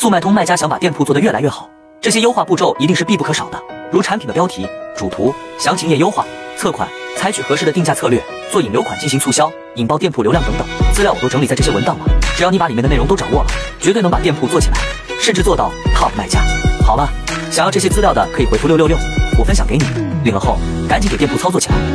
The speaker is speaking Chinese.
速卖通卖家想把店铺做得越来越好这些优化步骤一定是必不可少的。如产品的标题主图详情页优化测款采取合适的定价策略做引流款进行促销引爆店铺流量等等资料我都整理在这些文档了。只要你把里面的内容都掌握了绝对能把店铺做起来甚至做到 top 卖家。好了想要这些资料的可以回复六六六我分享给你。领了后赶紧给店铺操作起来。